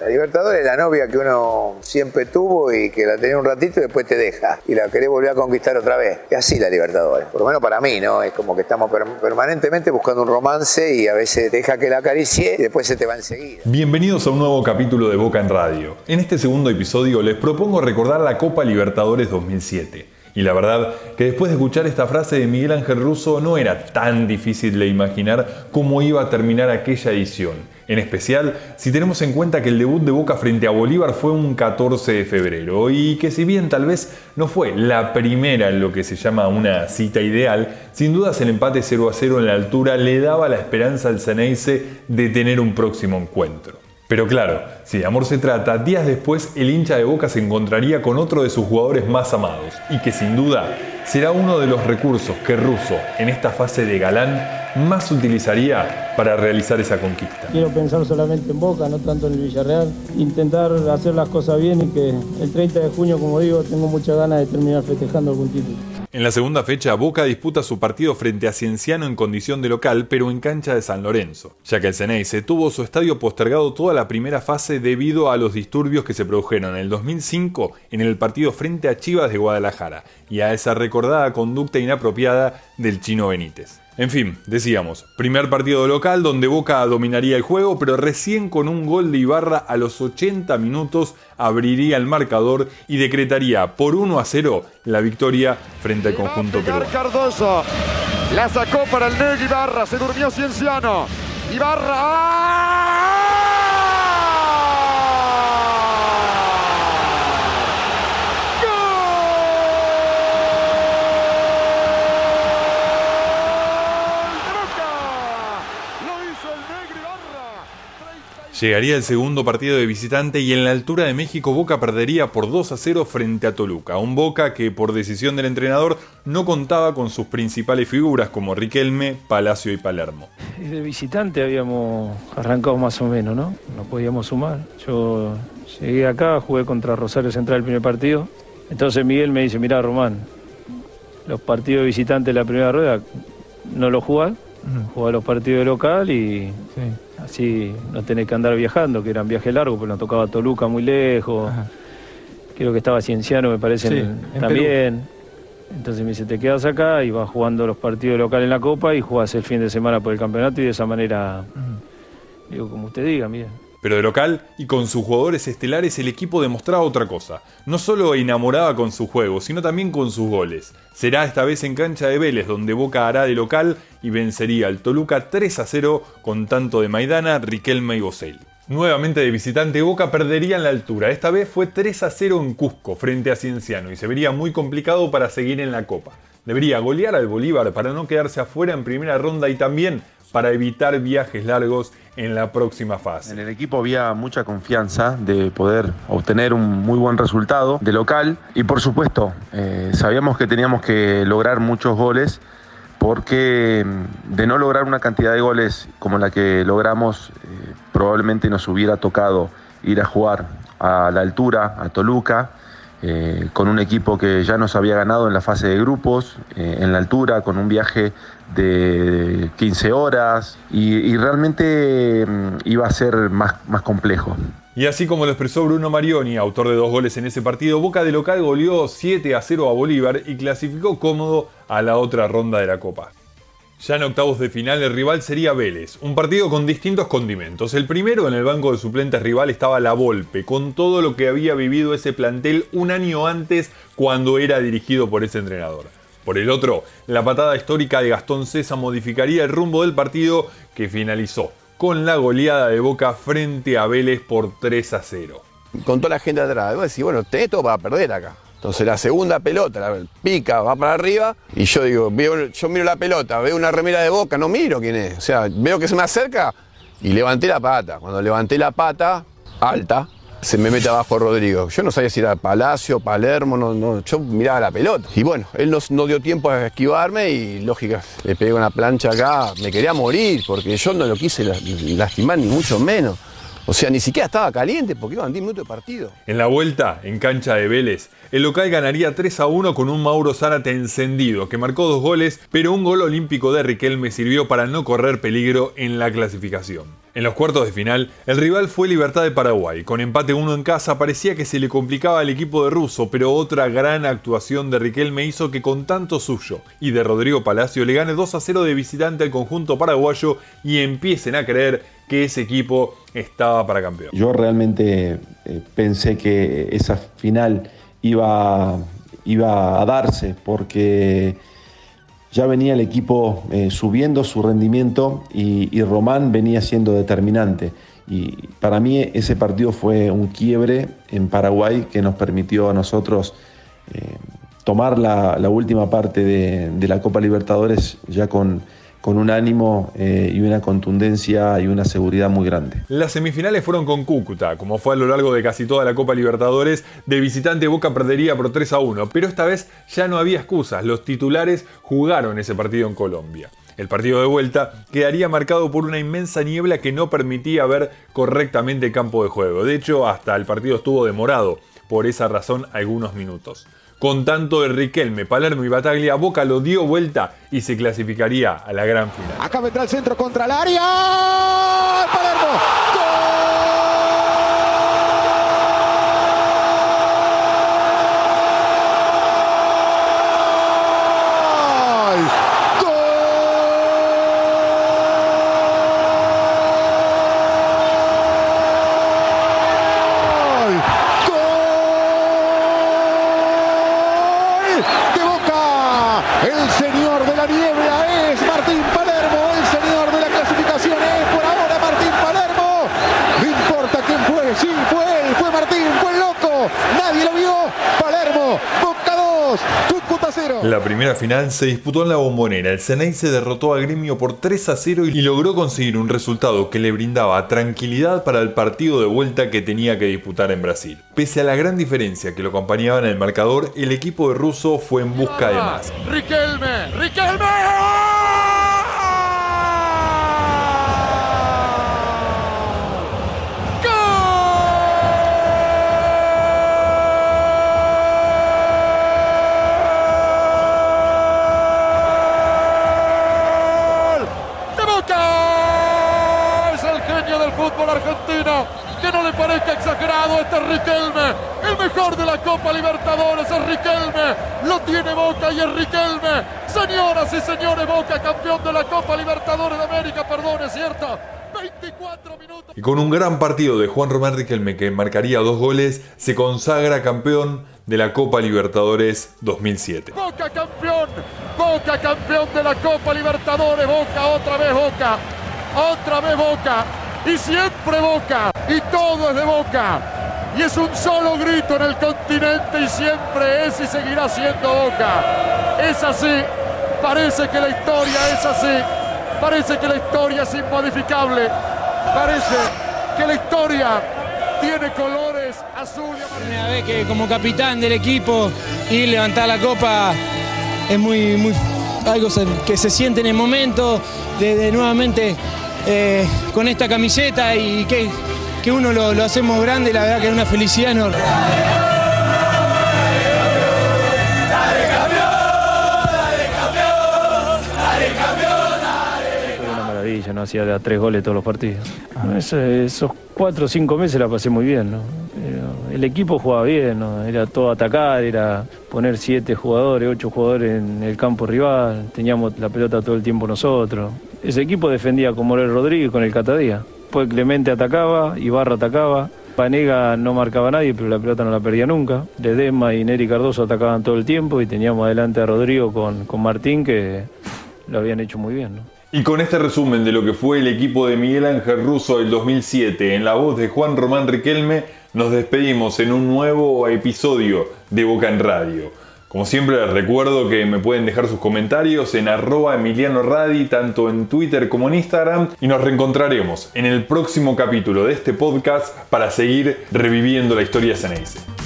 La Libertadores es la novia que uno siempre tuvo y que la tenía un ratito y después te deja. Y la querés volver a conquistar otra vez. Y así la Libertadores. Por lo menos para mí, ¿no? Es como que estamos permanentemente buscando un romance y a veces deja que la acaricie y después se te va enseguida. Bienvenidos a un nuevo capítulo de Boca en Radio. En este segundo episodio les propongo recordar la Copa Libertadores 2007 y la verdad que después de escuchar esta frase de Miguel Ángel Russo no era tan difícil de imaginar cómo iba a terminar aquella edición. En especial si tenemos en cuenta que el debut de Boca frente a Bolívar fue un 14 de febrero y que si bien tal vez no fue la primera en lo que se llama una cita ideal, sin dudas el empate 0 a 0 en la altura le daba la esperanza al Ceneice de tener un próximo encuentro. Pero claro, si de amor se trata, días después el hincha de Boca se encontraría con otro de sus jugadores más amados y que sin duda será uno de los recursos que Russo en esta fase de galán más utilizaría para realizar esa conquista. Quiero pensar solamente en Boca, no tanto en el Villarreal, intentar hacer las cosas bien y que el 30 de junio, como digo, tengo muchas ganas de terminar festejando algún título. En la segunda fecha, Boca disputa su partido frente a Cienciano en condición de local, pero en cancha de San Lorenzo, ya que el se tuvo su estadio postergado toda la primera fase debido a los disturbios que se produjeron en el 2005 en el partido frente a Chivas de Guadalajara y a esa recordada conducta inapropiada del chino Benítez. En fin, decíamos, primer partido local donde Boca dominaría el juego, pero recién con un gol de Ibarra a los 80 minutos abriría el marcador y decretaría por 1 a 0 la victoria frente al conjunto peruano. Cardoso la sacó para el Neg Ibarra, se durmió Cienciano. Ibarra. Llegaría el segundo partido de visitante y en la altura de México Boca perdería por 2 a 0 frente a Toluca, un Boca que por decisión del entrenador no contaba con sus principales figuras como Riquelme, Palacio y Palermo. De visitante habíamos arrancado más o menos, ¿no? No podíamos sumar. Yo llegué acá, jugué contra Rosario Central el primer partido. Entonces Miguel me dice, mira Román, los partidos de visitante de la primera rueda no los jugás, jugás los partidos de local y así no tenés que andar viajando, que eran viajes largos, porque nos tocaba Toluca muy lejos. Creo que estaba Cienciano, me parece, también. Entonces me dice, te quedas acá y vas jugando los partidos locales en la Copa y jugás el fin de semana por el campeonato y de esa manera, digo, como usted diga, mira. Pero de local y con sus jugadores estelares el equipo demostraba otra cosa. No solo enamoraba con su juego, sino también con sus goles. Será esta vez en cancha de Vélez donde Boca hará de local y vencería al Toluca 3 a 0 con tanto de Maidana, Riquelme y Boselli. Nuevamente de visitante Boca perdería en la altura. Esta vez fue 3 a 0 en Cusco frente a Cienciano y se vería muy complicado para seguir en la Copa. Debería golear al Bolívar para no quedarse afuera en primera ronda y también para evitar viajes largos en la próxima fase. En el equipo había mucha confianza de poder obtener un muy buen resultado de local y por supuesto eh, sabíamos que teníamos que lograr muchos goles porque mm, de no lograr una cantidad de goles como la que logramos eh, probablemente nos hubiera tocado ir a jugar a la altura, a Toluca, eh, con un equipo que ya nos había ganado en la fase de grupos, en la altura, con un viaje de 15 horas y, realmente mm, iba a ser más, más complejo. Y así como lo expresó Bruno Marioni, autor de dos goles en ese partido, Boca de local goleó 7 a 0 a Bolívar y clasificó cómodo a la otra ronda de la Copa. Ya en octavos de final el rival sería Vélez, un partido con distintos condimentos. El primero en el banco de suplentes rival estaba La Volpe, con todo lo que había vivido ese plantel un año antes cuando era dirigido por ese entrenador. Por el otro, la patada histórica de Gastón César modificaría el rumbo del partido que finalizó con la goleada de Boca frente a Vélez por 3 a 0. Con toda la gente atrás, vos decís, bueno, tenés todo para perder acá. Entonces la segunda pelota, la pica, va para arriba y yo digo, yo miro la pelota, veo una remera de Boca, no miro quién es. O sea, veo que se me acerca y levanté la pata. Cuando levanté la pata, alta, se me mete abajo Rodrigo. Yo no sabía si era Palacio, Palermo, no, no, yo miraba la pelota. Y bueno, él no, dio tiempo a esquivarme y lógica, le pegué una plancha acá, me quería morir porque yo no lo quise lastimar ni mucho menos. O sea, ni siquiera estaba caliente porque iban 10 minutos de partido. En la vuelta, en cancha de Vélez, el local ganaría 3 a 1 con un Mauro Zárate encendido, que marcó dos goles, pero un gol olímpico de Riquelme sirvió para no correr peligro en la clasificación. En los cuartos de final, el rival fue Libertad de Paraguay. Con empate 1 en casa parecía que se le complicaba al equipo de Russo, pero otra gran actuación de Riquelme hizo que con tanto suyo y de Rodrigo Palacio le gane 2 a 0 de visitante al conjunto paraguayo y empiecen a creer que ese equipo estaba para campeón. Yo realmente eh, pensé que esa final iba, iba a darse porque ya venía el equipo eh, subiendo su rendimiento y, Román venía siendo determinante. Y para mí ese partido fue un quiebre en Paraguay que nos permitió a nosotros eh, tomar la, última parte de la Copa Libertadores ya con, con un ánimo eh, y una contundencia y una seguridad muy grande. Las semifinales fueron con Cúcuta, como fue a lo largo de casi toda la Copa Libertadores, de visitante Boca perdería por 3 a 1, pero esta vez ya no había excusas, los titulares jugaron ese partido en Colombia. El partido de vuelta quedaría marcado por una inmensa niebla que no permitía ver correctamente el campo de juego. De hecho, hasta el partido estuvo demorado por esa razón algunos minutos. Con tanto de Riquelme, Palermo y Bataglia, Boca lo dio vuelta y se clasificaría a la gran final. Acá vendrá el centro contra el área. Palermo. La primera final se disputó en la bombonera. El Ceney se derrotó a Gremio por 3 a 0 y logró conseguir un resultado que le brindaba tranquilidad para el partido de vuelta que tenía que disputar en Brasil. Pese a la gran diferencia que lo acompañaba en el marcador, el equipo de Russo fue en busca de más. Riquelme, Riquelme. Exagerado, este es Riquelme, el mejor de la Copa Libertadores es Riquelme, lo tiene Boca y es Riquelme, señoras y señores, Boca campeón de la Copa Libertadores de América, perdón, es cierto. 24 minutos. Y con un gran partido de Juan Román Riquelme que marcaría dos goles, se consagra campeón de la Copa Libertadores 2007. Boca campeón, Boca campeón de la Copa Libertadores, Boca otra vez Boca, otra vez Boca. Y siempre Boca. Y todo es de Boca. Y es un solo grito en el continente y siempre es y seguirá siendo Boca. Es así, parece que la historia es así, parece que la historia es inmodificable, parece que la historia tiene colores azul y amarillo. Vez que como capitán del equipo y levantar la copa es muy, muy algo que se siente en el momento de nuevamente eh, con esta camiseta y que, que uno lo, lo, hacemos grande, la verdad que es una felicidad enorme. Una maravilla, ¿no? Hacía tres goles todos los partidos. esos cuatro o cinco meses la pasé muy bien, ¿no? el equipo jugaba bien, ¿no? era todo atacar, era poner siete jugadores, ocho jugadores en el campo rival, teníamos la pelota todo el tiempo nosotros. Ese equipo defendía con Morel Rodríguez con el Catadía. Después Clemente atacaba, Ibarra atacaba, Panega no marcaba a nadie, pero la pelota no la perdía nunca. Ledesma y Neri Cardoso atacaban todo el tiempo y teníamos adelante a Rodrigo con, con Martín que lo habían hecho muy bien. ¿no? Y con este resumen de lo que fue el equipo de Miguel Ángel Russo del 2007 en la voz de Juan Román Riquelme, nos despedimos en un nuevo episodio de Boca en Radio. Como siempre les recuerdo que me pueden dejar sus comentarios en arroba Emiliano Radi, tanto en Twitter como en Instagram, y nos reencontraremos en el próximo capítulo de este podcast para seguir reviviendo la historia Ceneice.